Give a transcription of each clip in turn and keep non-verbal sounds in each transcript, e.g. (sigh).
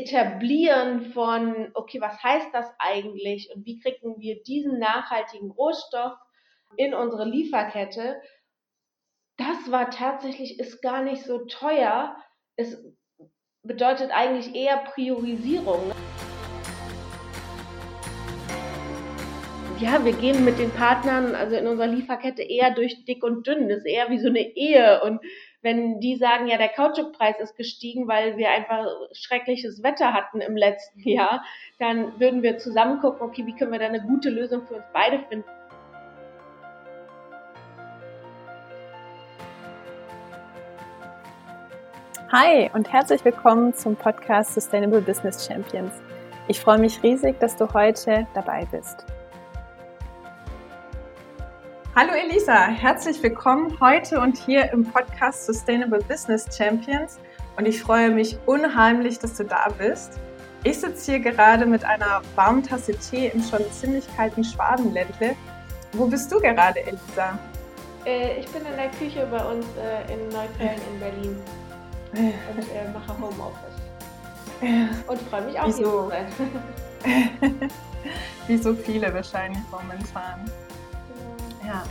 Etablieren von, okay, was heißt das eigentlich und wie kriegen wir diesen nachhaltigen Rohstoff in unsere Lieferkette, das war tatsächlich, ist gar nicht so teuer. Es bedeutet eigentlich eher Priorisierung. Ja, wir gehen mit den Partnern, also in unserer Lieferkette, eher durch dick und dünn. Das ist eher wie so eine Ehe. Und wenn die sagen, ja, der Kautschukpreis ist gestiegen, weil wir einfach schreckliches Wetter hatten im letzten Jahr, dann würden wir zusammen gucken, okay, wie können wir da eine gute Lösung für uns beide finden. Hi und herzlich willkommen zum Podcast Sustainable Business Champions. Ich freue mich riesig, dass du heute dabei bist. Hallo Elisa, herzlich willkommen heute und hier im Podcast Sustainable Business Champions und ich freue mich unheimlich, dass du da bist. Ich sitze hier gerade mit einer warmen Tasse Tee im schon ziemlich kalten Schwabenländle. Wo bist du gerade, Elisa? Äh, ich bin in der Küche bei uns äh, in Neukölln in Berlin und äh, mache Homeoffice. (laughs) Und freue mich auch Wie hier so. zu sein. (laughs) (laughs) Wie so viele wahrscheinlich momentan. Ja.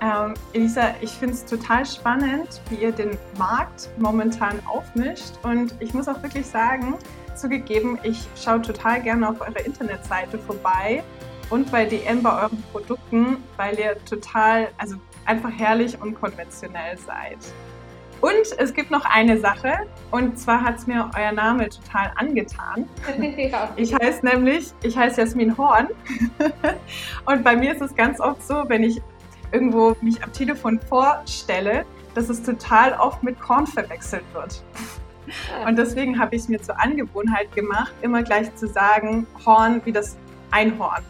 Ähm, Elisa, ich finde es total spannend, wie ihr den Markt momentan aufmischt. Und ich muss auch wirklich sagen, zugegeben, ich schaue total gerne auf eure Internetseite vorbei und bei DM bei euren Produkten, weil ihr total, also einfach herrlich und konventionell seid. Und es gibt noch eine Sache, und zwar hat es mir euer Name total angetan. ja. (laughs) Ich heiße nämlich, ich heiße Jasmin Horn. (laughs) Und bei mir ist es ganz oft so, wenn ich irgendwo mich am Telefon vorstelle, dass es total oft mit Korn verwechselt wird. Und deswegen habe ich es mir zur Angewohnheit gemacht, immer gleich zu sagen, Horn wie das Einhorn.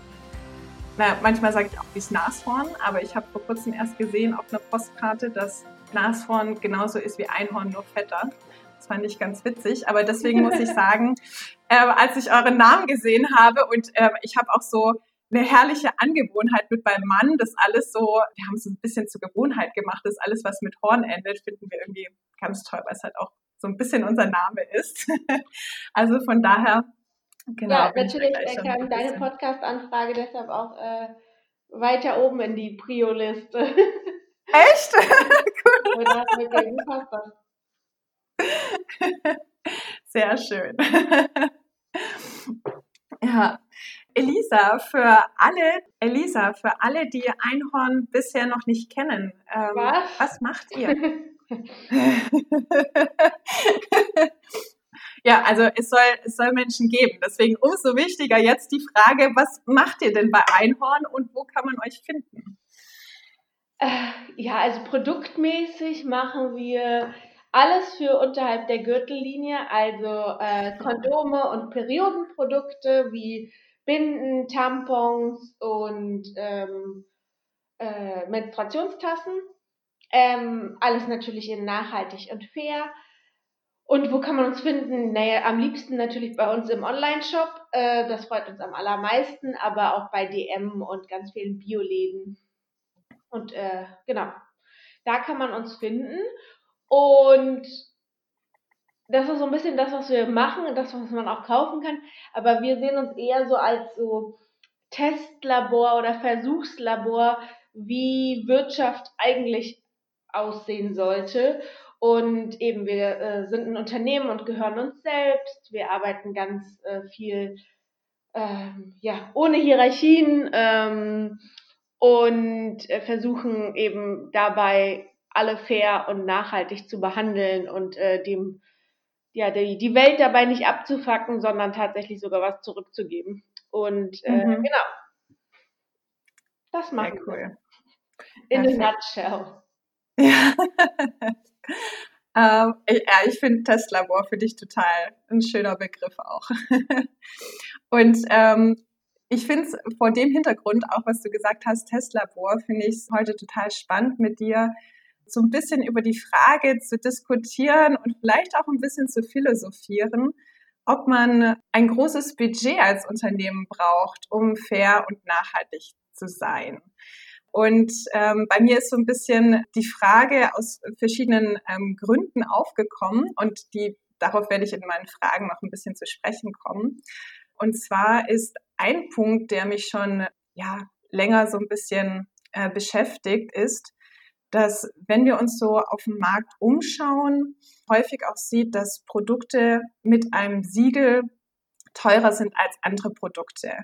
Na, manchmal sage ich auch wie das Nashorn, aber ich habe vor kurzem erst gesehen auf einer Postkarte, dass Nashorn genauso ist wie Einhorn, nur fetter. Das fand ich ganz witzig. Aber deswegen muss ich sagen, (laughs) äh, als ich euren Namen gesehen habe und äh, ich habe auch so eine herrliche Angewohnheit mit meinem Mann, das alles so, wir haben es ein bisschen zur Gewohnheit gemacht, das alles, was mit Horn endet, finden wir irgendwie ganz toll, weil es halt auch so ein bisschen unser Name ist. (laughs) also von daher, genau. ja, natürlich kam ein deine Podcast-Anfrage deshalb auch äh, weiter oben in die Prio-Liste. (laughs) Echt? (laughs) Wirklich, das? (laughs) Sehr schön. (laughs) ja. Elisa, für alle, Elisa, für alle, die Einhorn bisher noch nicht kennen, ähm, Was? was macht ihr? ja, also es soll, es soll Menschen geben. Deswegen umso wichtiger jetzt die Frage, was macht ihr denn bei Einhorn und wo kann man euch finden? Äh, Ja, also produktmäßig machen wir alles für unterhalb der Gürtellinie, also äh, Kondome und Periodenprodukte wie Binden, Tampons und ähm, äh, Menstruationstassen. Ähm, alles natürlich in nachhaltig und fair. Und wo kann man uns finden? Naja, am liebsten natürlich bei uns im Online-Shop. Äh, das freut uns am allermeisten, aber auch bei DM und ganz vielen Bioläden. Und äh, genau, da kann man uns finden. Und das ist so ein bisschen das, was wir machen und das, was man auch kaufen kann. Aber wir sehen uns eher so als so Testlabor oder Versuchslabor, wie Wirtschaft eigentlich aussehen sollte. Und eben, wir äh, sind ein Unternehmen und gehören uns selbst. Wir arbeiten ganz äh, viel ähm, ja, ohne Hierarchien ähm, und äh, versuchen eben dabei alle fair und nachhaltig zu behandeln und äh, dem ja die, die Welt dabei nicht abzufacken, sondern tatsächlich sogar was zurückzugeben. Und äh, Mhm. genau. Das Sehr machen wir. cool. In a nutshell. Ja. (laughs) ähm, ich, ja, ich finde Testlabor für dich total ein schöner Begriff auch. (laughs) Und ähm, ich finde es vor dem Hintergrund, auch was du gesagt hast, Testlabor, finde ich es heute total spannend mit dir so ein bisschen über die Frage zu diskutieren und vielleicht auch ein bisschen zu philosophieren, ob man ein großes Budget als Unternehmen braucht, um fair und nachhaltig zu sein. Und ähm, bei mir ist so ein bisschen die Frage aus verschiedenen ähm, Gründen aufgekommen und die darauf werde ich in meinen Fragen noch ein bisschen zu sprechen kommen. Und zwar ist ein Punkt, der mich schon ja, länger so ein bisschen äh, beschäftigt, ist, dass wenn wir uns so auf dem Markt umschauen, häufig auch sieht, dass Produkte mit einem Siegel teurer sind als andere Produkte.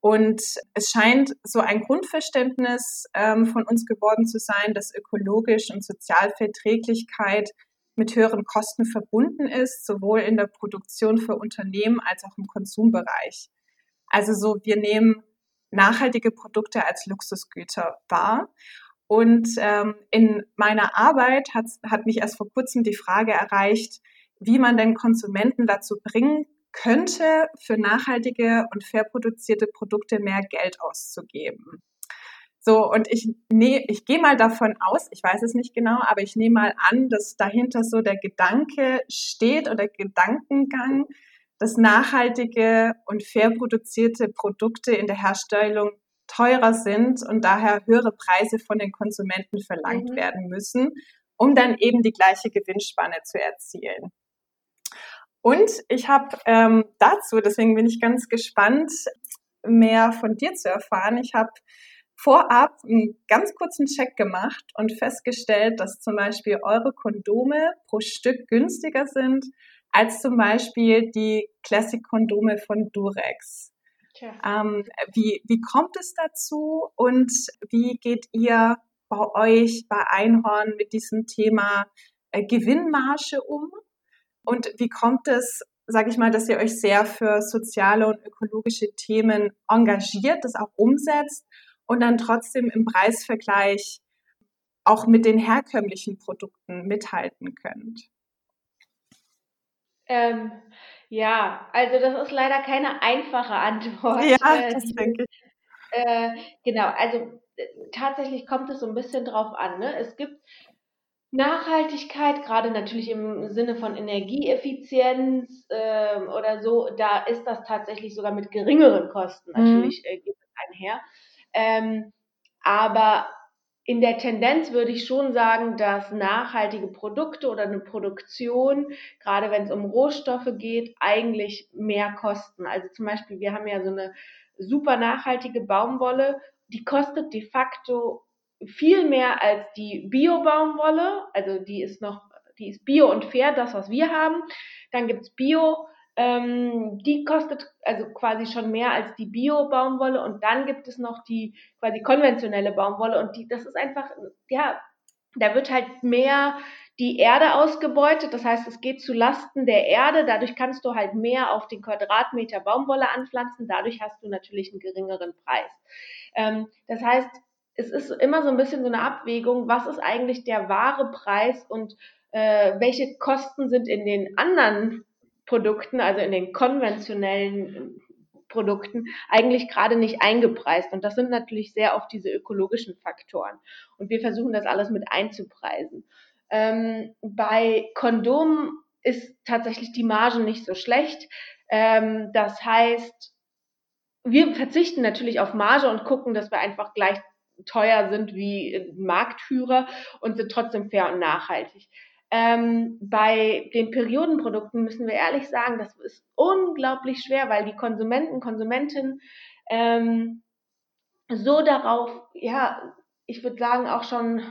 Und es scheint so ein Grundverständnis ähm, von uns geworden zu sein, dass ökologisch und Sozialverträglichkeit mit höheren Kosten verbunden ist, sowohl in der Produktion für Unternehmen als auch im Konsumbereich. Also so, wir nehmen nachhaltige Produkte als Luxusgüter wahr. Und ähm, in meiner Arbeit hat, hat mich erst vor kurzem die Frage erreicht, wie man denn Konsumenten dazu bringen könnte, für nachhaltige und fair produzierte Produkte mehr Geld auszugeben. So, und ich, nee, ich gehe mal davon aus, ich weiß es nicht genau, aber ich nehme mal an, dass dahinter so der Gedanke steht oder Gedankengang, dass nachhaltige und fair produzierte Produkte in der Herstellung teurer sind und daher höhere Preise von den Konsumenten verlangt mhm. werden müssen, um dann eben die gleiche Gewinnspanne zu erzielen. Und ich habe ähm, dazu, deswegen bin ich ganz gespannt, mehr von dir zu erfahren. Ich habe vorab einen ganz kurzen Check gemacht und festgestellt, dass zum Beispiel eure Kondome pro Stück günstiger sind als zum Beispiel die Classic-Kondome von Durex. Ähm, wie, wie kommt es dazu und wie geht ihr bei euch bei Einhorn mit diesem Thema äh, Gewinnmarge um? Und wie kommt es, sage ich mal, dass ihr euch sehr für soziale und ökologische Themen engagiert, das auch umsetzt und dann trotzdem im Preisvergleich auch mit den herkömmlichen Produkten mithalten könnt? Ähm, ja, also das ist leider keine einfache Antwort. Ja, äh, das denke ich. Äh, genau, also äh, tatsächlich kommt es so ein bisschen drauf an. Ne? Es gibt Nachhaltigkeit, gerade natürlich im Sinne von Energieeffizienz äh, oder so, da ist das tatsächlich sogar mit geringeren Kosten mhm. natürlich mhm. geht es einher. Ähm, aber in der Tendenz würde ich schon sagen, dass nachhaltige Produkte oder eine Produktion, gerade wenn es um Rohstoffe geht, eigentlich mehr kosten. Also zum Beispiel, wir haben ja so eine super nachhaltige Baumwolle, die kostet de facto viel mehr als die Bio-Baumwolle. Also die ist noch, die ist bio und fair, das, was wir haben. Dann gibt's Bio, ähm, die kostet also quasi schon mehr als die Bio-Baumwolle und dann gibt es noch die quasi konventionelle Baumwolle und die, das ist einfach, ja, da wird halt mehr die Erde ausgebeutet, das heißt, es geht zu Lasten der Erde, dadurch kannst du halt mehr auf den Quadratmeter Baumwolle anpflanzen, dadurch hast du natürlich einen geringeren Preis. Ähm, das heißt, es ist immer so ein bisschen so eine Abwägung, was ist eigentlich der wahre Preis und äh, welche Kosten sind in den anderen Produkten, also in den konventionellen Produkten, eigentlich gerade nicht eingepreist. Und das sind natürlich sehr oft diese ökologischen Faktoren. Und wir versuchen das alles mit einzupreisen. Ähm, bei Kondomen ist tatsächlich die Marge nicht so schlecht. Ähm, das heißt, wir verzichten natürlich auf Marge und gucken, dass wir einfach gleich teuer sind wie Marktführer und sind trotzdem fair und nachhaltig. Ähm, bei den Periodenprodukten müssen wir ehrlich sagen, das ist unglaublich schwer, weil die Konsumenten, Konsumentinnen ähm, so darauf, ja, ich würde sagen, auch schon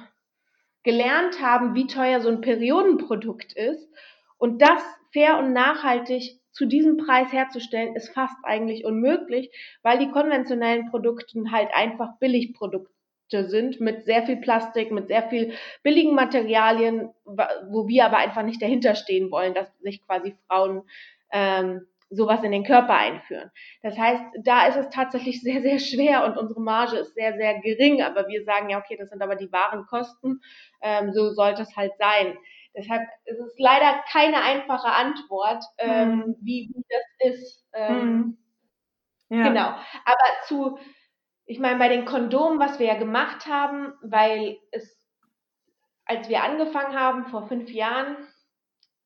gelernt haben, wie teuer so ein Periodenprodukt ist. Und das fair und nachhaltig zu diesem Preis herzustellen, ist fast eigentlich unmöglich, weil die konventionellen Produkte halt einfach Billigprodukte sind mit sehr viel Plastik, mit sehr viel billigen Materialien, wo wir aber einfach nicht dahinter stehen wollen, dass sich quasi Frauen ähm, sowas in den Körper einführen. Das heißt, da ist es tatsächlich sehr, sehr schwer und unsere Marge ist sehr, sehr gering, aber wir sagen ja, okay, das sind aber die wahren Kosten, ähm, so sollte es halt sein. Deshalb ist es leider keine einfache Antwort, ähm, hm. wie, wie das ist. Ähm, hm. ja. Genau. Aber zu ich meine, bei den Kondomen, was wir ja gemacht haben, weil es, als wir angefangen haben, vor fünf Jahren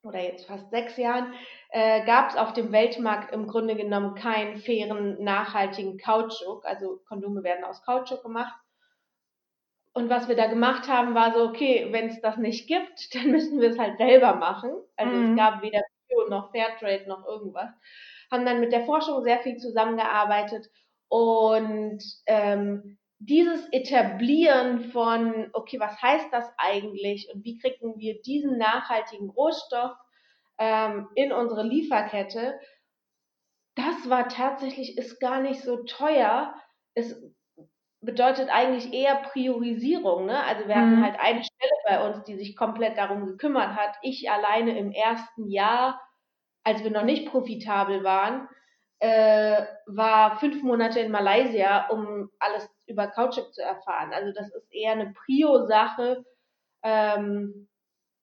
oder jetzt fast sechs Jahren, äh, gab es auf dem Weltmarkt im Grunde genommen keinen fairen, nachhaltigen Kautschuk. Also Kondome werden aus Kautschuk gemacht. Und was wir da gemacht haben, war so, okay, wenn es das nicht gibt, (laughs) dann müssen wir es halt selber machen. Also mhm. es gab weder Bio noch Fairtrade, noch irgendwas. Haben dann mit der Forschung sehr viel zusammengearbeitet und ähm, dieses Etablieren von, okay, was heißt das eigentlich und wie kriegen wir diesen nachhaltigen Rohstoff ähm, in unsere Lieferkette, das war tatsächlich, ist gar nicht so teuer. Es bedeutet eigentlich eher Priorisierung. Ne? Also wir mhm. hatten halt eine Stelle bei uns, die sich komplett darum gekümmert hat. Ich alleine im ersten Jahr, als wir noch nicht profitabel waren, äh, war fünf Monate in Malaysia, um alles über Kautschuk zu erfahren. Also das ist eher eine Prio-Sache. Ähm,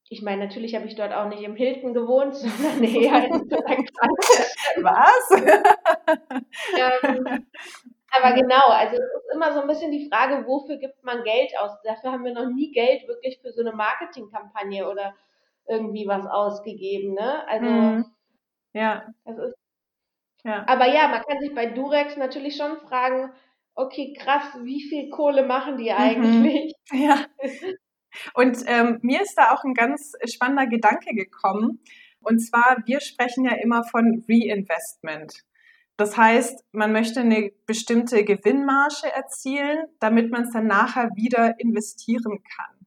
ich meine, natürlich habe ich dort auch nicht im Hilton gewohnt, (laughs) sondern eher in (laughs) Was? (laughs) ähm, aber genau, also es ist immer so ein bisschen die Frage, wofür gibt man Geld aus? Dafür haben wir noch nie Geld wirklich für so eine Marketingkampagne oder irgendwie was ausgegeben, ne? Also mhm. ja. Das ist ja. Aber ja, man kann sich bei Durex natürlich schon fragen, okay, krass, wie viel Kohle machen die mhm. eigentlich? Mhm. (laughs) (laughs) Ja. Und ähm, mir ist da auch ein ganz spannender Gedanke gekommen. Und zwar, wir sprechen ja immer von Reinvestment. Das heißt, man möchte eine bestimmte Gewinnmarge erzielen, damit man es dann nachher wieder investieren kann.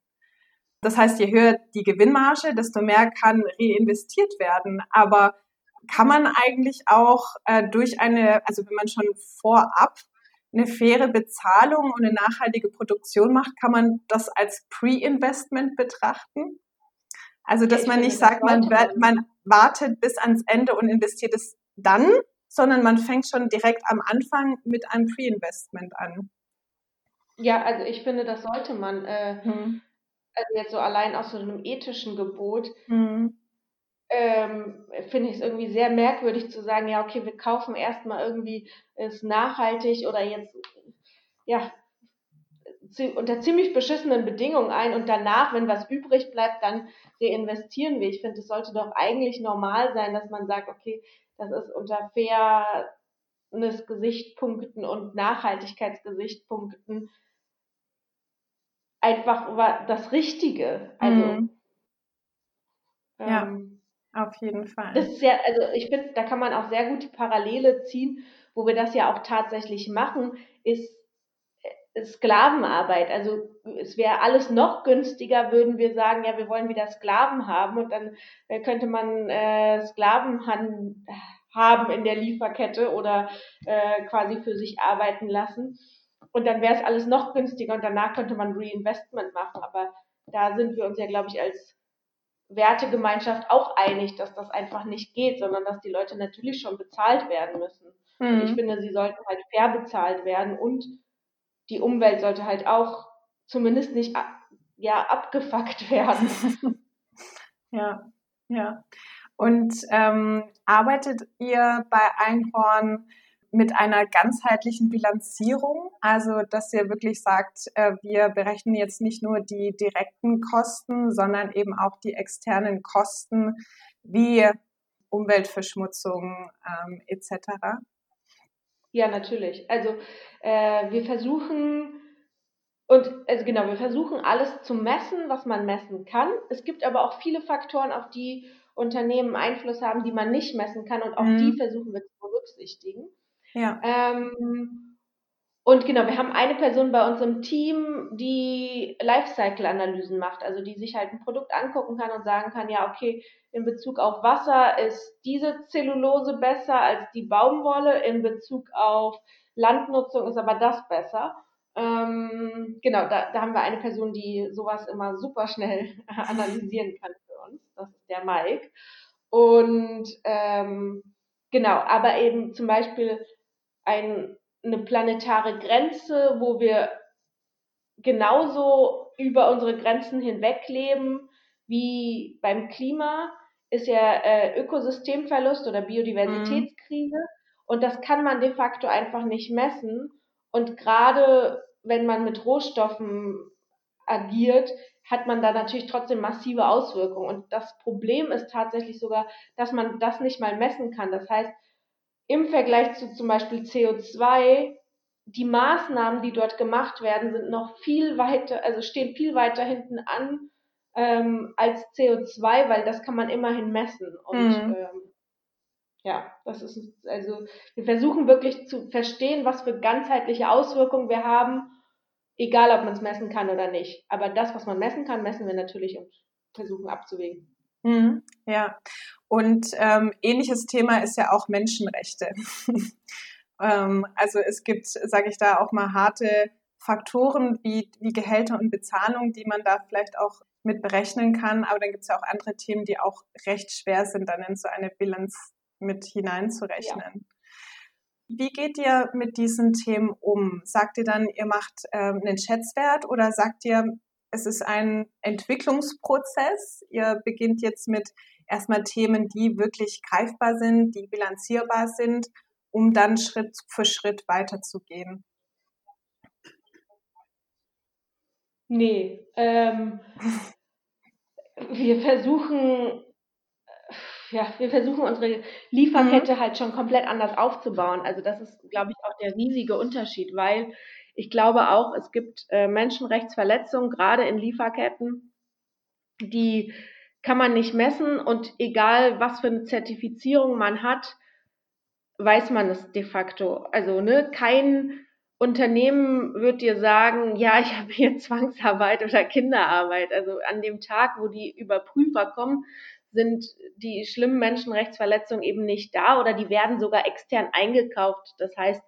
Das heißt, je höher die Gewinnmarge, desto mehr kann reinvestiert werden. Aber kann man eigentlich auch äh, durch eine, also wenn man schon vorab eine faire Bezahlung und eine nachhaltige Produktion macht, kann man das als Pre-Investment betrachten? Also, dass man nicht sagt, man, man wartet bis ans Ende und investiert es dann, sondern man fängt schon direkt am Anfang mit einem Pre-Investment an. Ja, also ich finde, das sollte man. Äh, hm. Also jetzt so allein aus so einem ethischen Gebot. Hm ähm, finde ich es irgendwie sehr merkwürdig zu sagen, ja, okay, wir kaufen erstmal irgendwie es nachhaltig oder jetzt, ja, unter ziemlich beschissenen Bedingungen ein und danach, wenn was übrig bleibt, dann reinvestieren wir. Ich finde, es sollte doch eigentlich normal sein, dass man sagt, okay, das ist unter Fairness-Gesichtspunkten und Nachhaltigkeitsgesichtspunkten einfach das Richtige. Also, mhm. ja. Auf jeden Fall. Das ist ja, also ich finde, da kann man auch sehr gut die Parallele ziehen, wo wir das ja auch tatsächlich machen, ist äh, Sklavenarbeit. Also es wäre alles noch günstiger, würden wir sagen, ja, wir wollen wieder Sklaven haben und dann äh, könnte man äh, Sklaven haben in der Lieferkette oder äh, quasi für sich arbeiten lassen. Und dann wäre es alles noch günstiger und danach könnte man Reinvestment machen. Aber da sind wir uns ja, glaube ich, als Wertegemeinschaft auch einig, dass das einfach nicht geht, sondern dass die Leute natürlich schon bezahlt werden müssen. Mhm. Und ich finde, sie sollten halt fair bezahlt werden und die Umwelt sollte halt auch zumindest nicht ja, abgefuckt werden. (laughs) ja, ja. Und ähm, arbeitet ihr bei Einhorn mit einer ganzheitlichen Bilanzierung, also dass ihr wirklich sagt, äh, wir berechnen jetzt nicht nur die direkten Kosten, sondern eben auch die externen Kosten wie Umweltverschmutzung ähm, etc. Ja, natürlich. Also äh, wir versuchen und also genau, wir versuchen alles zu messen, was man messen kann. Es gibt aber auch viele Faktoren, auf die Unternehmen Einfluss haben, die man nicht messen kann und auch mhm. die versuchen wir zu berücksichtigen. Ja. Ähm, und genau, wir haben eine Person bei uns im Team, die Lifecycle-Analysen macht, also die sich halt ein Produkt angucken kann und sagen kann, ja, okay, in Bezug auf Wasser ist diese Zellulose besser als die Baumwolle, in Bezug auf Landnutzung ist aber das besser. Ähm, genau, da, da haben wir eine Person, die sowas immer super schnell (laughs) analysieren kann für uns. Das ist der Mike. Und ähm, genau, aber eben zum Beispiel ein, eine planetare Grenze, wo wir genauso über unsere Grenzen hinweg leben wie beim Klima, ist ja äh, Ökosystemverlust oder Biodiversitätskrise. Mhm. Und das kann man de facto einfach nicht messen. Und gerade wenn man mit Rohstoffen agiert, hat man da natürlich trotzdem massive Auswirkungen. Und das Problem ist tatsächlich sogar, dass man das nicht mal messen kann. Das heißt, im Vergleich zu zum Beispiel CO2, die Maßnahmen, die dort gemacht werden, sind noch viel weiter, also stehen viel weiter hinten an ähm, als CO2, weil das kann man immerhin messen. Und mhm. ähm, Ja, das ist, also, wir versuchen wirklich zu verstehen, was für ganzheitliche Auswirkungen wir haben, egal ob man es messen kann oder nicht. Aber das, was man messen kann, messen wir natürlich und versuchen abzuwägen. Mhm, ja, und ähm, ähnliches Thema ist ja auch Menschenrechte. (laughs) ähm, also es gibt, sage ich da, auch mal harte Faktoren wie, wie Gehälter und Bezahlung, die man da vielleicht auch mit berechnen kann. Aber dann gibt es ja auch andere Themen, die auch recht schwer sind, dann in so eine Bilanz mit hineinzurechnen. Ja. Wie geht ihr mit diesen Themen um? Sagt ihr dann, ihr macht ähm, einen Schätzwert oder sagt ihr, es ist ein Entwicklungsprozess? Ihr beginnt jetzt mit erstmal Themen, die wirklich greifbar sind, die bilanzierbar sind, um dann Schritt für Schritt weiterzugehen. Nee, ähm, wir versuchen, ja, wir versuchen unsere Lieferkette mhm. halt schon komplett anders aufzubauen. Also das ist, glaube ich, auch der riesige Unterschied, weil ich glaube auch, es gibt äh, Menschenrechtsverletzungen, gerade in Lieferketten, die kann man nicht messen und egal was für eine Zertifizierung man hat, weiß man es de facto. Also ne, kein Unternehmen wird dir sagen, ja, ich habe hier (laughs) Zwangsarbeit oder Kinderarbeit. Also an dem Tag, wo die Überprüfer kommen, sind die schlimmen Menschenrechtsverletzungen eben nicht da oder die werden sogar extern eingekauft. Das heißt,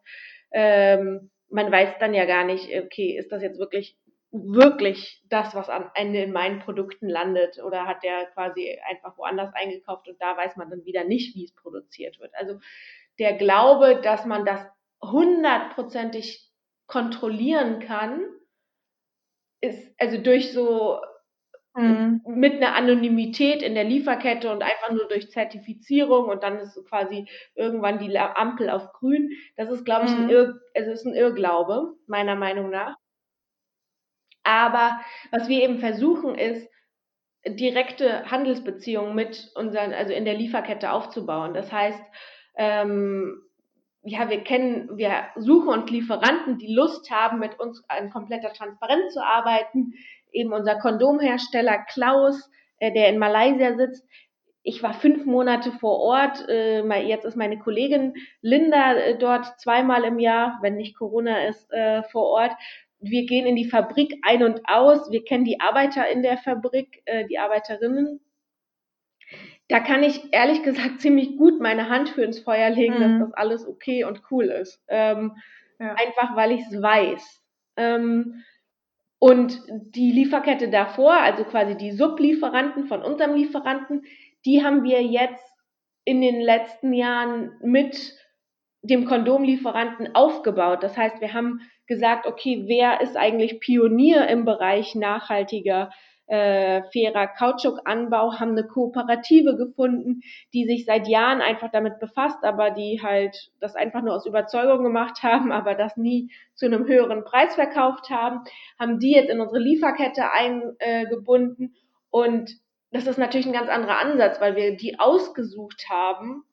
ähm, man weiß dann ja gar nicht, okay, ist das jetzt wirklich wirklich das, was am Ende in meinen Produkten landet oder hat der quasi einfach woanders eingekauft und da weiß man dann wieder nicht, wie es produziert wird. Also der Glaube, dass man das hundertprozentig kontrollieren kann, ist also durch so mhm. mit einer Anonymität in der Lieferkette und einfach nur durch Zertifizierung und dann ist quasi irgendwann die Ampel auf grün. Das ist, glaube ich, mhm. ein, Irr, also ist ein Irrglaube, meiner Meinung nach. Aber was wir eben versuchen ist, direkte Handelsbeziehungen mit unseren, also in der Lieferkette aufzubauen. Das heißt, ähm, ja, wir kennen, wir suchen uns Lieferanten, die Lust haben, mit uns in kompletter Transparenz zu arbeiten. Eben unser Kondomhersteller Klaus, äh, der in Malaysia sitzt. Ich war fünf Monate vor Ort. Äh, jetzt ist meine Kollegin Linda äh, dort zweimal im Jahr, wenn nicht Corona ist, äh, vor Ort. Wir gehen in die Fabrik ein und aus. Wir kennen die Arbeiter in der Fabrik, äh, die Arbeiterinnen da kann ich ehrlich gesagt (laughs) ziemlich gut meine Hand für ins Feuer legen, mhm. dass das alles okay und cool ist. Ähm, ja. Einfach weil ich es weiß. Ähm, und die Lieferkette davor, also quasi die Sublieferanten von unserem Lieferanten, die haben wir jetzt in den letzten Jahren mit dem Kondomlieferanten aufgebaut. Das heißt, wir haben gesagt, okay, wer ist eigentlich Pionier im Bereich nachhaltiger äh, fairer Kautschukanbau, haben eine Kooperative gefunden, die sich seit Jahren einfach damit befasst, aber die halt das einfach nur aus Überzeugung gemacht (laughs) haben, aber das nie zu einem höheren Preis verkauft haben, haben die jetzt in unsere Lieferkette eingebunden. Und das ist natürlich ein ganz anderer Ansatz, weil wir die ausgesucht haben,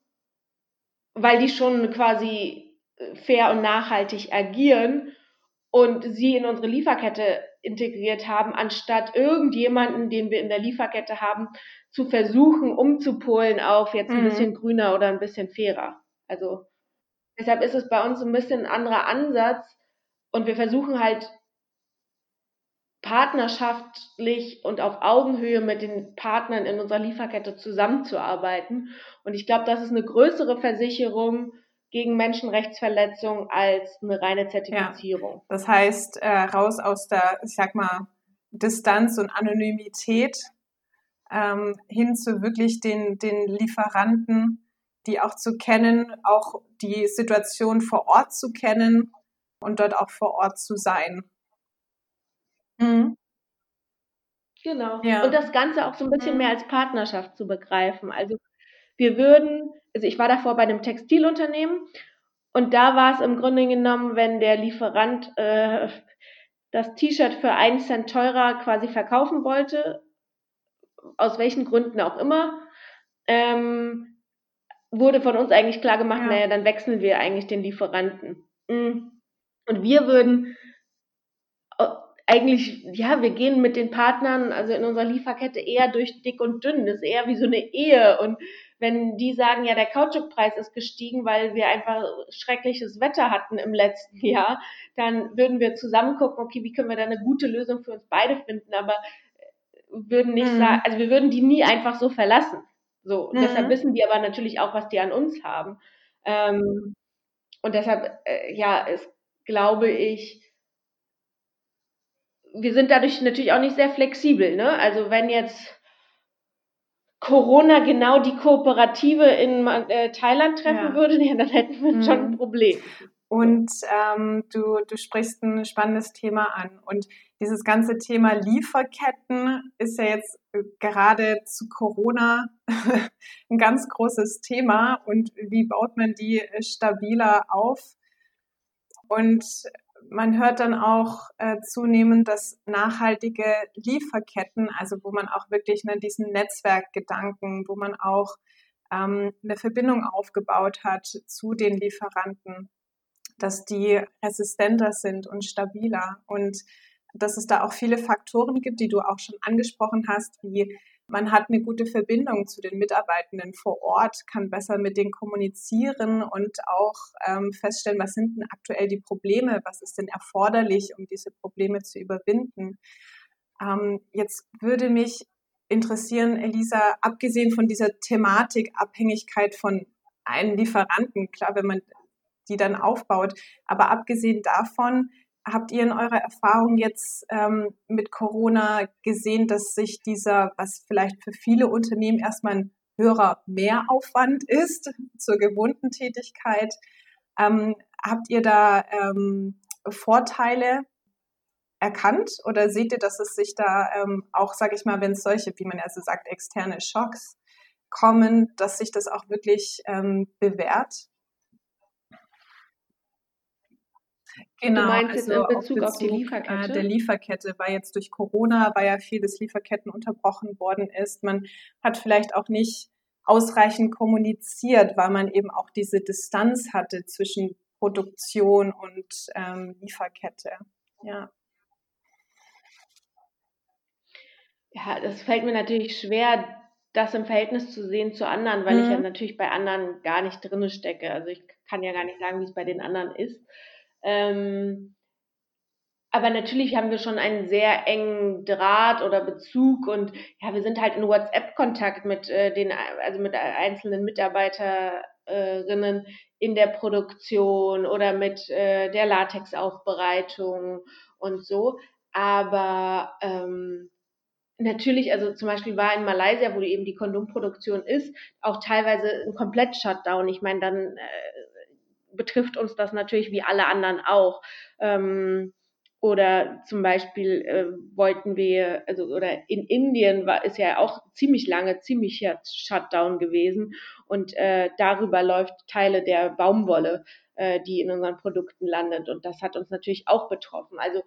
weil die schon quasi fair und nachhaltig agieren und sie in unsere Lieferkette integriert haben, anstatt irgendjemanden, den wir in der Lieferkette haben, zu versuchen, umzupolen auf jetzt ein mhm. bisschen grüner oder ein bisschen fairer. Also deshalb ist es bei uns ein bisschen ein anderer Ansatz und wir versuchen halt partnerschaftlich und auf Augenhöhe mit den Partnern in unserer Lieferkette zusammenzuarbeiten. Und ich glaube, das ist eine größere Versicherung gegen Menschenrechtsverletzungen als eine reine Zertifizierung. Ja, das heißt, äh, raus aus der, ich sag mal, Distanz und Anonymität ähm, hin zu wirklich den, den Lieferanten, die auch zu kennen, auch die Situation vor Ort zu kennen und dort auch vor Ort zu sein. Mhm. Genau. Ja. Und das Ganze auch so ein bisschen mhm. mehr als Partnerschaft zu begreifen. Also wir würden, also ich war davor bei einem Textilunternehmen und da war es im Grunde genommen, wenn der Lieferant äh, das T-Shirt für einen Cent teurer quasi verkaufen wollte, aus welchen Gründen auch immer, ähm, wurde von uns eigentlich klar gemacht, ja. naja, dann wechseln wir eigentlich den Lieferanten. Mm. Und wir würden äh, eigentlich, ja, wir gehen mit den Partnern, also in unserer Lieferkette eher durch dick und dünn. Das ist eher wie so eine Ehe und wenn die sagen, ja, der Kautschukpreis ist gestiegen, weil wir einfach schreckliches Wetter hatten im letzten Jahr, dann würden wir zusammen gucken, okay, wie können wir da eine gute Lösung für uns beide finden, aber würden nicht mhm. sagen, also wir würden die nie einfach so verlassen. So, mhm. deshalb wissen die aber natürlich auch, was die an uns haben. Ähm, und deshalb, äh, ja, ist, glaube ich, wir sind dadurch natürlich auch nicht sehr flexibel. Ne? Also wenn jetzt Corona genau die Kooperative in äh, Thailand treffen ja. würde, ja, dann hätten wir mhm. schon ein Problem. Und ähm, du, du sprichst ein spannendes Thema an. Und dieses ganze Thema Lieferketten ist ja jetzt äh, gerade zu Corona (laughs) ein ganz großes Thema. Und wie baut man die stabiler auf? Und man hört dann auch äh, zunehmend, dass nachhaltige Lieferketten, also wo man auch wirklich ne, diesen Netzwerkgedanken, wo man auch ähm, eine Verbindung aufgebaut hat zu den Lieferanten, dass die resistenter sind und stabiler und dass es da auch viele Faktoren gibt, die du auch schon angesprochen hast, wie man hat eine gute Verbindung zu den Mitarbeitenden vor Ort, kann besser mit denen kommunizieren und auch ähm, feststellen, was sind denn aktuell die Probleme, was ist denn erforderlich, um diese Probleme zu überwinden. Ähm, jetzt würde mich interessieren, Elisa, abgesehen von dieser Thematik Abhängigkeit von einem Lieferanten, klar, wenn man die dann aufbaut, aber abgesehen davon, habt ihr in eurer Erfahrung jetzt ähm, mit Corona gesehen, dass sich dieser, was vielleicht für viele Unternehmen erstmal ein höherer Mehraufwand ist (laughs) zur gewohnten Tätigkeit, ähm, habt ihr da ähm, Vorteile erkannt oder seht ihr, dass es sich da ähm, auch, sage ich mal, wenn es solche, wie man also sagt, externe Schocks kommen, dass sich das auch wirklich ähm, bewährt? Genau, du meinst also jetzt in Bezug, auf, Bezug auf die Lieferkette? Äh, der Lieferkette, weil jetzt durch Corona, weil ja vieles Lieferketten unterbrochen worden ist. Man hat vielleicht auch nicht ausreichend kommuniziert, weil man eben auch diese Distanz hatte zwischen Produktion und ähm, Lieferkette. Ja. Ja, das fällt mir natürlich schwer, das im Verhältnis zu sehen zu anderen, weil mhm. ich ja mhm. natürlich bei anderen gar nicht drinne stecke. Also ich kann ja gar nicht sagen, wie es bei den anderen ist. Ähm, aber natürlich haben wir schon einen sehr engen Draht oder Bezug und ja, wir sind halt in WhatsApp-Kontakt mit äh, den, also mit einzelnen Mitarbeiterinnen in der Produktion oder mit äh, der Latexaufbereitung und so. Aber ähm, natürlich, also zum Beispiel war in Malaysia, wo eben die Kondomproduktion ist, auch teilweise ein Komplett-Shutdown. Ich meine, dann äh, betrifft uns das natürlich wie alle anderen auch. Ähm, oder zum Beispiel äh, wollten wir, also oder in Indien war ist ja auch ziemlich lange, ziemlich Shutdown gewesen und äh, darüber läuft Teile der Baumwolle, äh, die in unseren Produkten landet und das hat uns natürlich auch betroffen. Also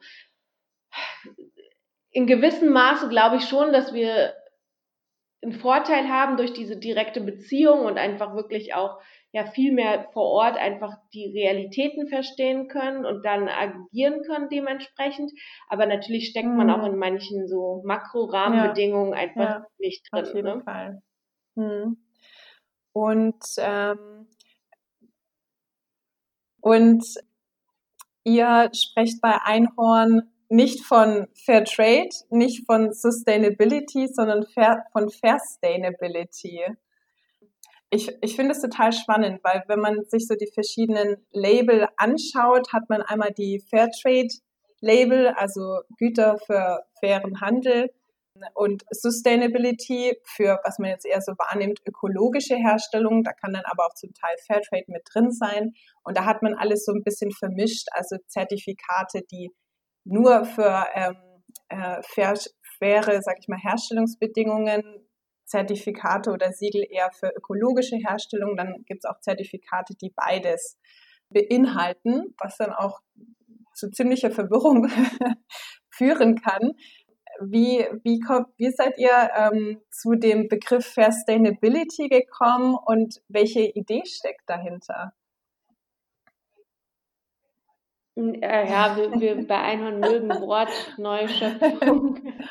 in gewissem Maße glaube ich schon, dass wir einen Vorteil haben durch diese direkte Beziehung und einfach wirklich auch ja viel mehr vor Ort einfach die Realitäten verstehen können und dann agieren können dementsprechend. Aber natürlich steckt man auch mhm. in manchen so Makro-Rahmenbedingungen ja. einfach ja, nicht drin. Auf jeden ne? Fall. Hm. Und, ähm, und ihr sprecht bei Einhorn nicht von Fair Trade, nicht von Sustainability, sondern fair, von Fairstainability ich, ich finde es total spannend, weil wenn man sich so die verschiedenen Label anschaut, hat man einmal die Fairtrade Label, also Güter für fairen Handel und Sustainability für, was man jetzt eher so wahrnimmt, ökologische Herstellung. Da kann dann aber auch zum Teil Fairtrade mit drin sein. Und da hat man alles so ein bisschen vermischt, also Zertifikate, die nur für ähm, äh, fair, faire, sag ich mal, Herstellungsbedingungen Zertifikate oder Siegel eher für ökologische Herstellung. Dann gibt es auch Zertifikate, die beides beinhalten, was dann auch zu ziemlicher Verwirrung (laughs) führen kann. Wie, wie, kommt, wie seid ihr ähm, zu dem Begriff Sustainability gekommen und welche Idee steckt dahinter? Äh, ja, wir, wir bei Einhorn mögen Wortneuschöpfung. (laughs)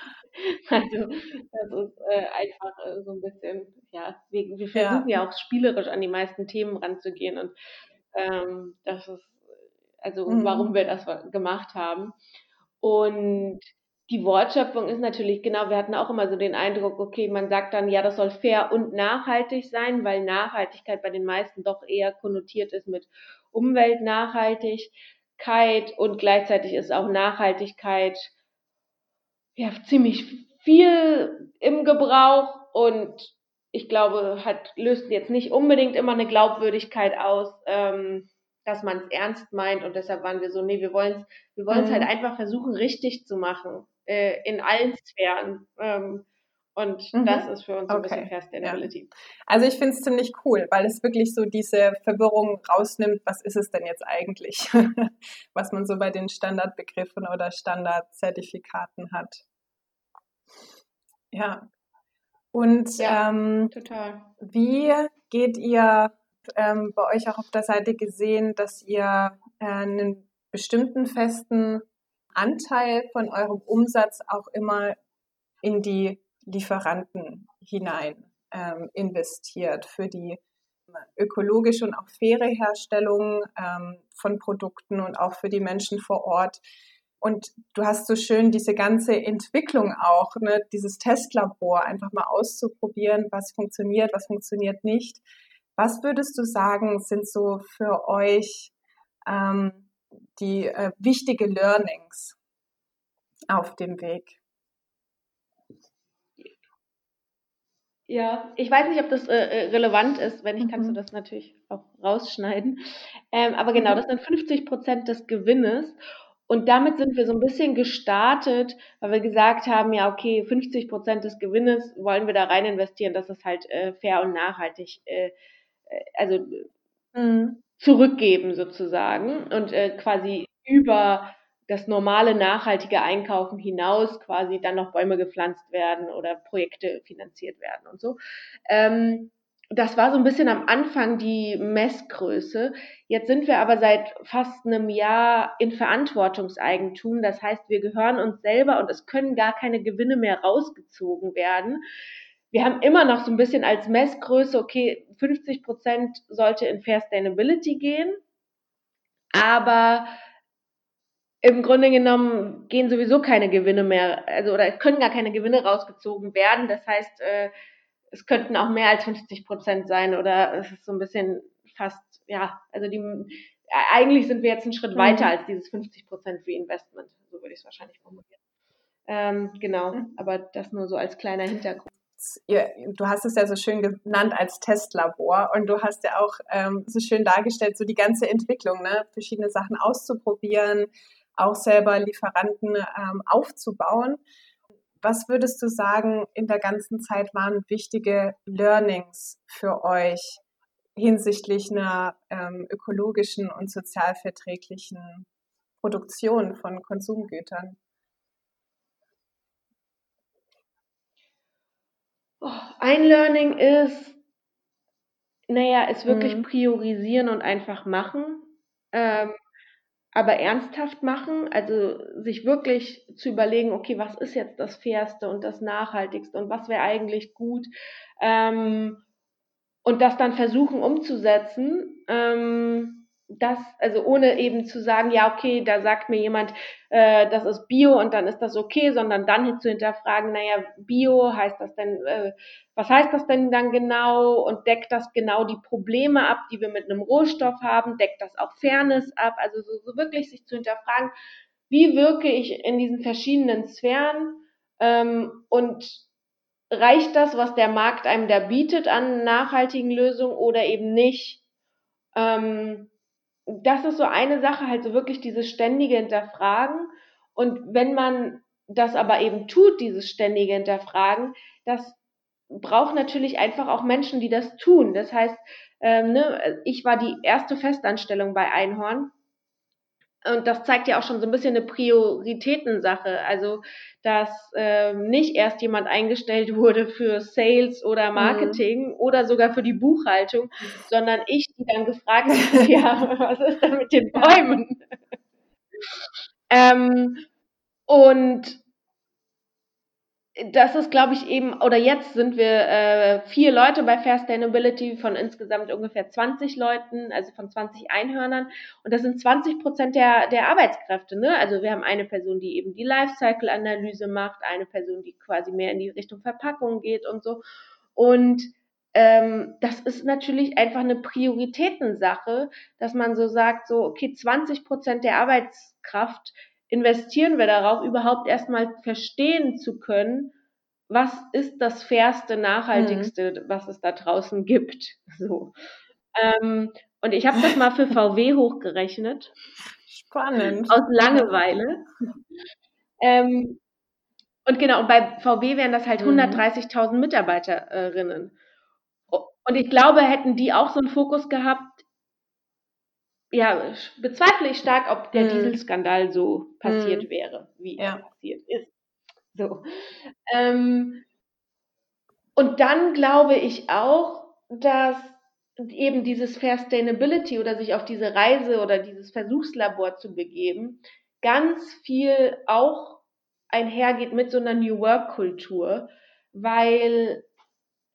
Also das ist äh, einfach äh, so ein bisschen, ja, wir, wir versuchen ja. ja. auch spielerisch an die meisten Themen ranzugehen und ähm, das ist also mhm. warum wir das gemacht haben. Und die Wortschöpfung ist natürlich, genau, wir hatten auch immer so den Eindruck, okay, man sagt dann, ja, das soll fair und nachhaltig sein, weil Nachhaltigkeit bei den meisten doch eher konnotiert ist mit Umweltnachhaltigkeit und gleichzeitig ist auch Nachhaltigkeit ja ziemlich viel im Gebrauch und ich glaube, hat, löst jetzt nicht unbedingt immer eine Glaubwürdigkeit aus. Ähm, dass man es ernst meint und deshalb waren wir so, nee, wir wollen es wir wollen's mhm. halt einfach versuchen, richtig zu machen, äh, in allen Sphären. Ähm, und mhm. das ist für uns okay. ein bisschen Sustainability. Ja. Also ich finde es ziemlich cool, weil es wirklich so diese Verwirrung rausnimmt, was ist es denn jetzt eigentlich, (laughs) was man so bei den Standardbegriffen oder Standardzertifikaten hat. Ja. Und ja, ähm, total. wie geht ihr ähm, bei euch auch auf der Seite gesehen, dass ihr äh, einen bestimmten festen Anteil von eurem Umsatz auch immer in die Lieferanten hinein ähm, investiert für die ökologische und auch faire Herstellung ähm, von Produkten und auch für die Menschen vor Ort. Und du hast so schön diese ganze Entwicklung auch, ne, dieses Testlabor einfach mal auszuprobieren, was funktioniert, was funktioniert nicht. Was würdest du sagen, sind so für euch ähm, die äh, wichtige Learnings auf dem Weg? Ja, ich weiß nicht, ob das äh, äh relevant ist. Wenn nicht, mhm. kannst du mhm. das natürlich auch rausschneiden. Ähm, aber genau, das sind 50 Prozent des Gewinnes. Und damit sind wir so ein bisschen gestartet, weil wir gesagt haben, ja, okay, 50 Prozent des Gewinnes wollen wir da rein investieren, dass es halt äh, fair und nachhaltig äh, also mhm. zurückgeben sozusagen und äh, quasi über das normale nachhaltige Einkaufen hinaus quasi dann noch Bäume gepflanzt werden oder Projekte finanziert werden und so. Ähm, das war so ein bisschen am Anfang die Messgröße. Jetzt sind wir aber seit fast einem Jahr in Verantwortungseigentum. Das heißt, wir gehören uns selber und es können gar keine Gewinne mehr rausgezogen werden wir haben immer noch so ein bisschen als Messgröße, okay, 50 Prozent sollte in Fair Sustainability gehen, aber im Grunde genommen gehen sowieso keine Gewinne mehr, also oder können gar keine Gewinne rausgezogen werden. Das heißt, äh, es könnten auch mehr als 50 Prozent sein oder es ist so ein bisschen fast, ja, also die, eigentlich sind wir jetzt einen Schritt mhm. weiter als dieses 50 Prozent Reinvestment, so würde ich es wahrscheinlich formulieren. Ähm, genau, mhm. aber das nur so als kleiner Hintergrund du hast es ja so schön genannt als Testlabor und du hast ja auch ähm, so schön dargestellt, so die ganze Entwicklung, ne? verschiedene Sachen auszuprobieren, auch selber Lieferanten ähm, aufzubauen. Was würdest du sagen, in der ganzen Zeit waren wichtige Learnings für euch hinsichtlich einer ähm, ökologischen und sozialverträglichen Produktion von Konsumgütern? ein Learning ist, naja, es wirklich mhm. priorisieren und einfach machen. Ähm, aber ernsthaft machen, also sich wirklich zu überlegen, okay, was ist jetzt das Fairste und das Nachhaltigste und was wäre eigentlich gut ähm, und das dann versuchen umzusetzen. Ähm, das, also ohne eben zu sagen, ja, okay, da sagt mir jemand, äh, das ist Bio und dann ist das okay, sondern dann zu hinterfragen, naja, Bio heißt das denn, äh, was heißt das denn dann genau und deckt das genau die Probleme ab, die wir mit einem Rohstoff haben, deckt das auch Fairness ab, also so, so wirklich sich zu hinterfragen, wie wirke ich in diesen verschiedenen Sphären ähm, und reicht das, was der Markt einem da bietet an nachhaltigen Lösungen oder eben nicht? Ähm, das ist so eine Sache, halt so wirklich dieses ständige Hinterfragen. Und wenn man das aber eben tut, dieses ständige Hinterfragen, das braucht natürlich einfach auch Menschen, die das tun. Das heißt, ähm, ne, ich war die erste Festanstellung bei Einhorn und das zeigt ja auch schon so ein bisschen eine Prioritätensache. Also, dass ähm, nicht erst jemand eingestellt (laughs) wurde für Sales oder mhm. Marketing mhm. oder sogar für die Buchhaltung, sondern ich, die dann gefragt (laughs) habe, ja, was ist denn mit den Bäumen? (laughs) ähm, und das ist, glaube ich, eben, oder jetzt sind wir äh, vier Leute bei Fair Sustainability von insgesamt ungefähr 20 Leuten, also von 20 Einhörnern. Und das sind 20 Prozent der, der Arbeitskräfte. Ne? Also wir haben eine Person, die eben die Lifecycle-Analyse macht, eine Person, die quasi mehr in die Richtung Verpackung geht und so. Und ähm, das ist natürlich einfach eine Prioritätensache, dass man so sagt, so, okay, 20 Prozent der Arbeitskraft investieren wir darauf, überhaupt erstmal verstehen zu können, was ist das fairste, nachhaltigste, mhm. was es da draußen gibt. (laughs) So. Ähm, und ich habe das mal für VW hochgerechnet. Spannend. Aus Langeweile. ähm, und genau, und bei VW wären das halt 130.000 mhm. Mitarbeiterinnen. Und ich glaube, hätten die auch so einen Fokus gehabt, ja, bezweifle ich stark, ob der hm. Dieselskandal so passiert hm. wäre, wie ja. er passiert ist. So. Ähm, und dann glaube ich auch, dass eben dieses Fair Sustainability oder sich auf diese Reise oder dieses Versuchslabor zu begeben, ganz viel auch einhergeht mit so einer New Work Kultur, weil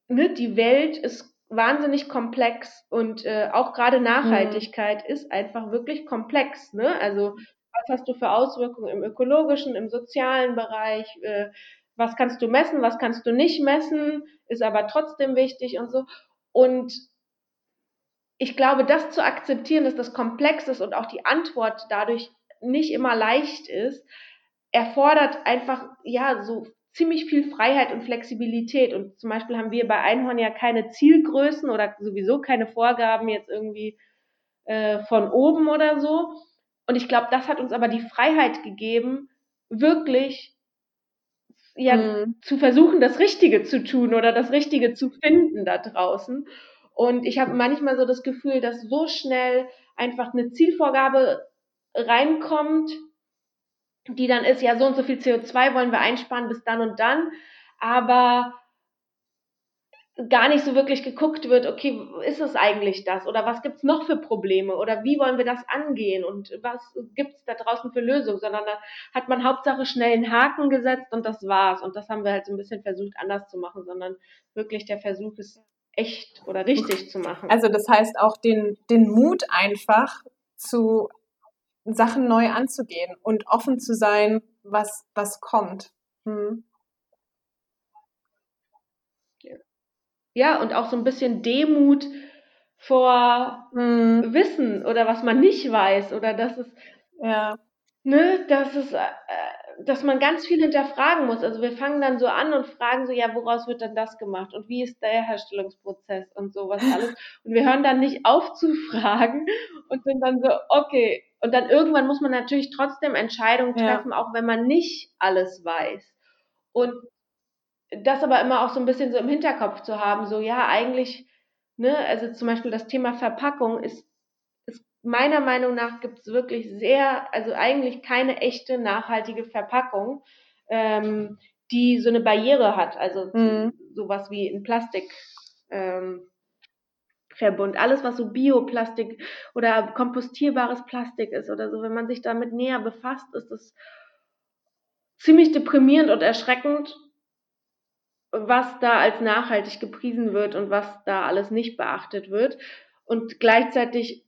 ne, die Welt ist wahnsinnig komplex und äh, auch gerade Nachhaltigkeit mhm. ist einfach wirklich komplex. Ne? Also was hast du für Auswirkungen im ökologischen, im sozialen Bereich? Äh, was kannst du messen, was kannst du nicht messen, ist aber trotzdem wichtig und so. Und ich glaube, das zu akzeptieren, dass das komplex ist und auch die Antwort dadurch nicht immer leicht ist, erfordert einfach, ja, so ziemlich viel Freiheit und Flexibilität. Und zum Beispiel haben wir bei Einhorn ja keine Zielgrößen oder sowieso keine Vorgaben jetzt irgendwie äh, von oben oder so. Und ich glaube, das hat uns aber die Freiheit gegeben, wirklich ja, mhm. zu versuchen, das Richtige zu tun oder das Richtige zu finden da draußen. Und ich habe manchmal so das Gefühl, dass so schnell einfach eine Zielvorgabe reinkommt, die dann ist, ja, so und so viel CO2 wollen wir einsparen bis dann und dann, aber gar nicht so wirklich geguckt wird, okay, ist es eigentlich das? Oder was gibt's noch für Probleme? Oder wie wollen wir das angehen? Und was gibt's da draußen für Lösungen, sondern da hat man Hauptsache schnell einen Haken gesetzt und das war's. Und das haben wir halt so ein bisschen versucht anders zu machen, sondern wirklich der Versuch ist echt oder richtig zu machen. Also das heißt auch den, den Mut einfach zu Sachen neu anzugehen und offen zu sein, was, was kommt. Hm. Ja, und auch so ein bisschen Demut vor hm. Wissen oder was man nicht weiß oder dass es, ja. ne, dass es, äh, dass man ganz viel hinterfragen muss. Also wir fangen dann so an und fragen so, ja, woraus wird dann das gemacht und wie ist der Herstellungsprozess und sowas alles. (laughs) Und wir hören dann nicht auf zu fragen und sind dann so, okay, und dann irgendwann muss man natürlich trotzdem Entscheidungen treffen, ja. auch wenn man nicht alles weiß. Und das aber immer auch so ein bisschen so im Hinterkopf zu haben, so ja, eigentlich, ne, also zum Beispiel das Thema Verpackung ist, ist meiner Meinung nach gibt es wirklich sehr, also eigentlich keine echte nachhaltige Verpackung, ähm, die so eine Barriere hat, also mhm. sowas wie ein Plastik. Ähm, Verbund. Alles, was so Bioplastik oder kompostierbares Plastik ist oder so, wenn man sich damit näher befasst, ist es ziemlich deprimierend und erschreckend, was da als nachhaltig gepriesen wird und was da alles nicht beachtet wird. Und gleichzeitig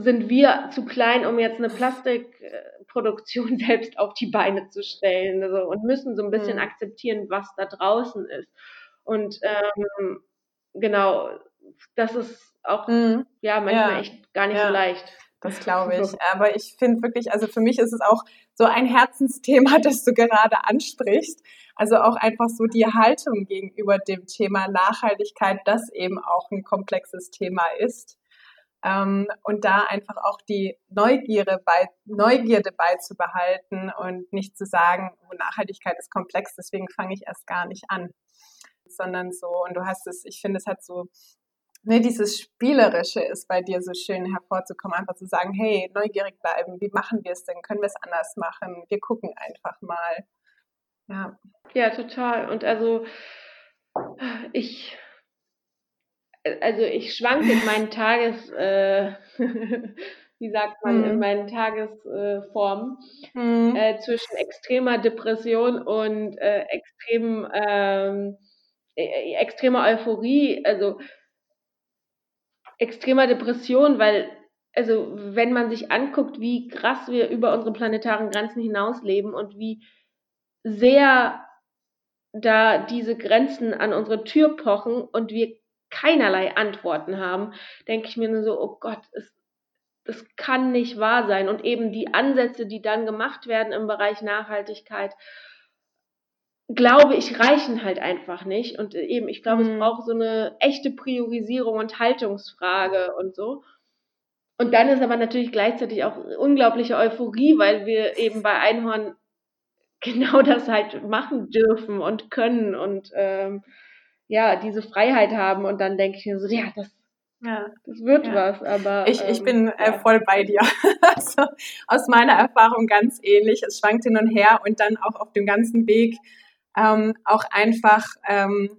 sind wir zu klein, um jetzt eine Plastikproduktion (laughs) selbst auf die Beine zu stellen also, und müssen so ein bisschen mhm. akzeptieren, was da draußen ist. Und ähm, genau, das ist auch mhm. ja manchmal ja. echt gar nicht ja. so leicht. Das glaube ich. Aber ich finde wirklich, also für mich ist es auch so ein Herzensthema, (laughs) das du gerade ansprichst. Also auch einfach so die Haltung gegenüber dem Thema Nachhaltigkeit, das eben auch ein komplexes Thema ist. Ähm, und da einfach auch die Neugierde, bei, Neugierde beizubehalten und nicht zu sagen, oh, Nachhaltigkeit ist komplex, deswegen fange ich erst gar nicht an. Sondern so, und du hast es, ich finde, es hat so ne, dieses Spielerische ist bei dir so schön hervorzukommen, einfach zu sagen, hey, neugierig bleiben, wie machen wir es denn? Können wir es anders machen? Wir gucken einfach mal. Ja. Ja, total. Und also ich also ich schwanke in meinen (laughs) Tages, äh, (laughs) wie sagt man, mhm. in meinen Tagesformen, mhm. äh, zwischen extremer Depression und äh, extrem, ähm, äh, extremer Euphorie, also extremer Depression, weil also wenn man sich anguckt, wie krass wir über unsere planetaren Grenzen hinaus leben und wie sehr da diese Grenzen an unsere Tür pochen und wir keinerlei Antworten haben, denke ich mir nur so, oh Gott, es, das kann nicht wahr sein. Und eben die Ansätze, die dann gemacht werden im Bereich Nachhaltigkeit, glaube ich, reichen halt einfach nicht. Und eben, ich glaube, mhm. es braucht so eine echte Priorisierung und Haltungsfrage und so. Und dann ist aber natürlich gleichzeitig auch unglaubliche Euphorie, weil wir eben bei Einhorn (laughs) genau das halt machen dürfen und können und ähm, ja, diese Freiheit haben. Und dann denke ich mir so, ja, das, ja. das wird ja. was. Aber ich, ich ähm, bin äh, voll bei dir. (laughs) also, aus meiner Erfahrung ganz ähnlich. Es schwankt hin und her und dann auch auf dem ganzen Weg ähm, auch einfach ähm,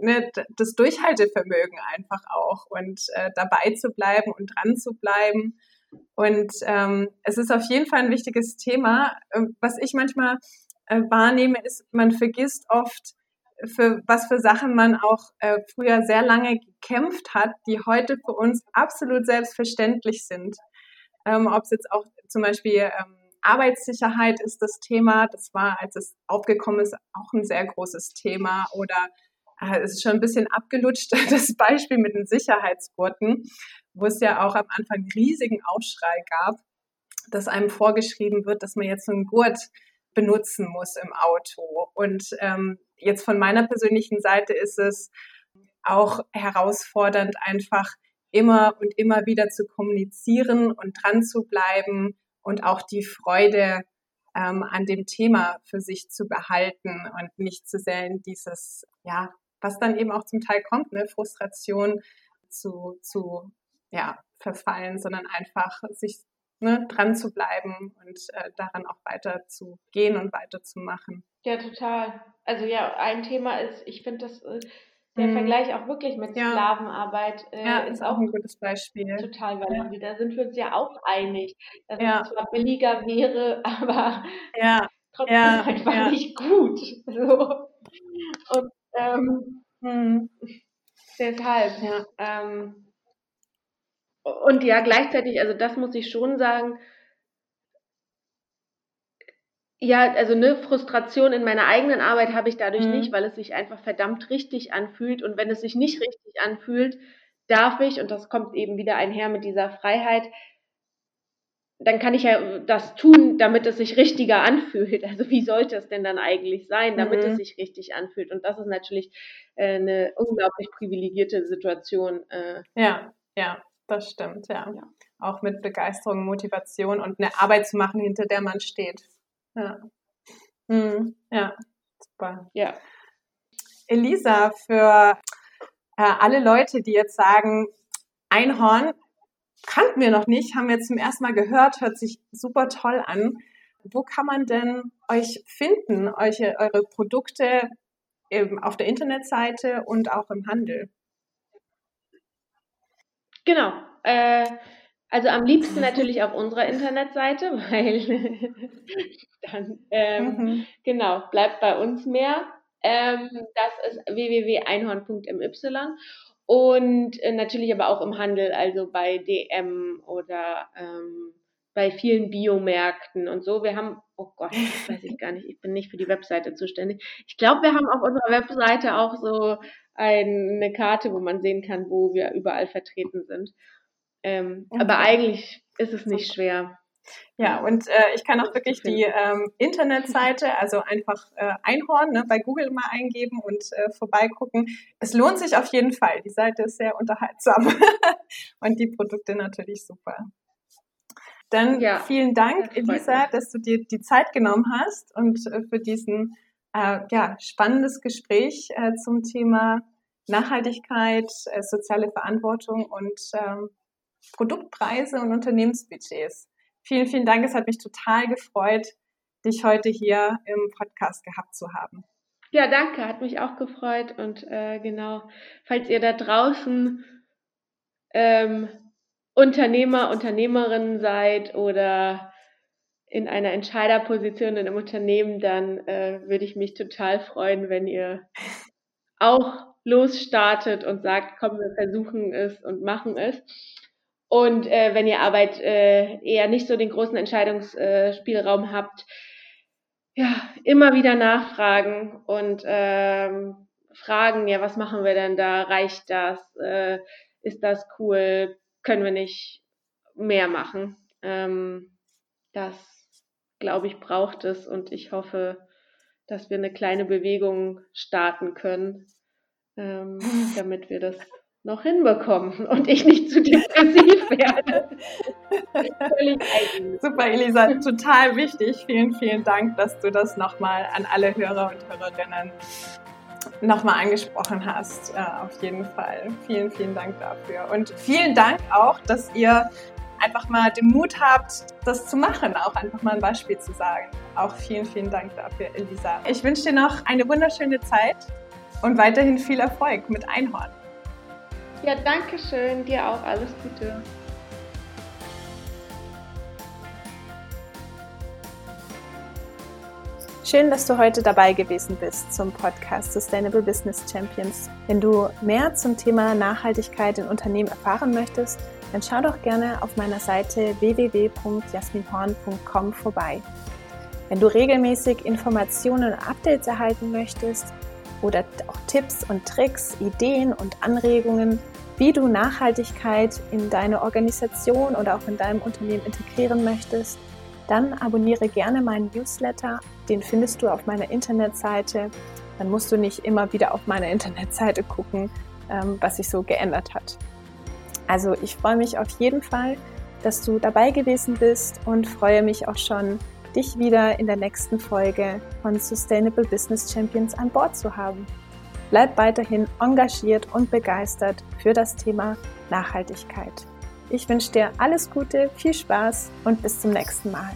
ne, das Durchhaltevermögen einfach auch und äh, dabei zu bleiben und dran zu bleiben. Und ähm, es ist auf jeden Fall ein wichtiges Thema. Ähm, was ich manchmal äh, wahrnehme, ist, man vergisst oft, für was für Sachen man auch äh, früher sehr lange gekämpft hat, die heute für uns absolut selbstverständlich sind. Ähm, Ob es jetzt auch zum Beispiel ähm, Arbeitssicherheit ist das Thema, das war, als es aufgekommen ist, auch ein sehr großes Thema. Oder äh, es ist schon ein bisschen abgelutscht, (laughs) das Beispiel mit den Sicherheitsgurten, wo es ja auch am Anfang riesigen Aufschrei gab, dass einem vorgeschrieben wird, dass man jetzt so einen Gurt benutzen muss im Auto. Und ähm, jetzt von meiner persönlichen Seite ist es auch herausfordernd, einfach immer und immer wieder zu kommunizieren und dran zu bleiben und auch die Freude ähm, an dem Thema für sich zu behalten und nicht zu sehr in dieses, ja, was dann eben auch zum Teil kommt, ne, Frustration zu, zu ja, verfallen, sondern einfach sich ne, dran zu bleiben und äh, daran auch weiter zu gehen und weiterzumachen. Ja, total. Also ja, ein Thema ist, ich finde das äh, der mhm. Vergleich auch wirklich mit ja. Sklavenarbeit äh, ja, ist, auch ein gutes Beispiel. Total valide. Ja. Da sind wir uns ja auch einig, dass ja. es zwar billiger wäre, (laughs) aber ja. trotzdem einfach nicht gut. So. Und ähm, hm. Deshalb, ja. Ähm, und ja, gleichzeitig, also das muss ich schon sagen, ja, also eine Frustration in meiner eigenen Arbeit habe ich dadurch mhm. nicht, weil es sich einfach verdammt richtig anfühlt. Und wenn es sich nicht richtig anfühlt, darf ich, und das kommt eben wieder einher mit dieser Freiheit, dann kann ich ja das tun, damit es sich richtiger anfühlt. Also wie sollte es denn dann eigentlich sein, damit mhm. es sich richtig anfühlt? Und das ist natürlich äh, eine unglaublich privilegierte Situation. Äh. Ja, ja, das stimmt, ja. ja. Auch mit Begeisterung, Motivation und eine Arbeit zu machen, hinter der man steht. Ja. Mhm. Ja, super. Ja. Elisa, für äh, alle Leute, die jetzt sagen, Einhorn kannten wir noch nicht, haben wir zum ersten Mal gehört, hört sich super toll an. Wo kann man denn euch finden, euch, eure Produkte eben auf der Internetseite und auch im Handel? Genau. Äh, also am liebsten natürlich auf unserer Internetseite, (laughs) weil dann, ähm, mhm. genau, bleibt bei uns mehr. Ähm, das ist www.einhorn.my und äh, natürlich aber auch im Handel, also bei DM oder ähm, bei vielen Biomärkten und so. Wir haben, oh Gott, das weiß ich gar nicht, ich bin nicht für die Webseite zuständig. Ich glaube, wir haben auf unserer Webseite auch so eine Karte, wo man sehen kann, wo wir überall vertreten sind. Ähm, okay. Aber eigentlich ist es nicht schwer. Ja, und äh, ich kann auch wirklich die ähm, Internetseite, also einfach äh, Einhorn, ne, bei Google mal eingeben und äh, vorbeigucken. Es lohnt sich auf jeden Fall. Die Seite ist sehr unterhaltsam (laughs) und die Produkte natürlich super. Dann ja, vielen Dank, Elisa, dass du dir die Zeit genommen hast und äh, für diesen äh, ja, spannendes Gespräch äh, zum Thema Nachhaltigkeit, äh, soziale Verantwortung und ähm, Produktpreise und Unternehmensbudgets. Vielen, vielen Dank. Es hat mich total gefreut, dich heute hier im Podcast gehabt zu haben. Ja, danke, hat mich auch gefreut. Und äh, genau, falls ihr da draußen ähm, Unternehmer, Unternehmerin seid oder in einer Entscheiderposition in einem Unternehmen, dann äh, würde ich mich total freuen, wenn ihr auch losstartet und sagt, komm, wir versuchen es und machen es. Und äh, wenn ihr Arbeit äh, eher nicht so den großen Entscheidungsspielraum habt, ja, immer wieder nachfragen und ähm, fragen, ja, was machen wir denn da? Reicht das? Äh, ist das cool? Können wir nicht mehr machen? Ähm, das, glaube ich, braucht es und ich hoffe, dass wir eine kleine Bewegung starten können, ähm, (laughs) damit wir das noch hinbekommen (laughs) und ich nicht zu depressiv (laughs) werde. Super, Elisa, total wichtig. Vielen, vielen Dank, dass du das nochmal an alle Hörer und Hörerinnen nochmal angesprochen hast. Äh, auf jeden Fall. Vielen, vielen Dank dafür. Und vielen Dank auch, dass ihr einfach mal den Mut habt, das zu machen, auch einfach mal ein Beispiel zu sagen. Auch vielen, vielen Dank dafür, Elisa. Ich wünsche dir noch eine wunderschöne Zeit und weiterhin viel Erfolg mit Einhorn. Ja, danke schön. Dir auch alles Gute. Schön, dass du heute dabei gewesen bist zum Podcast Sustainable Business Champions. Wenn du mehr zum Thema Nachhaltigkeit in Unternehmen erfahren möchtest, dann schau doch gerne auf meiner Seite www.jasminhorn.com vorbei. Wenn du regelmäßig Informationen und Updates erhalten möchtest oder auch Tipps und Tricks, Ideen und Anregungen, wie du Nachhaltigkeit in deine Organisation oder auch in deinem Unternehmen integrieren möchtest, dann abonniere gerne meinen Newsletter. Den findest du auf meiner Internetseite. Dann musst du nicht immer wieder auf meiner Internetseite gucken, ähm, was sich so geändert hat. Also ich freue mich auf jeden Fall, dass du dabei gewesen bist und freue mich auch schon, dich wieder in der nächsten Folge von Sustainable Business Champions an Bord zu haben. Bleib weiterhin engagiert und begeistert für das Thema Nachhaltigkeit. Ich wünsche dir alles Gute, viel Spaß und bis zum nächsten Mal.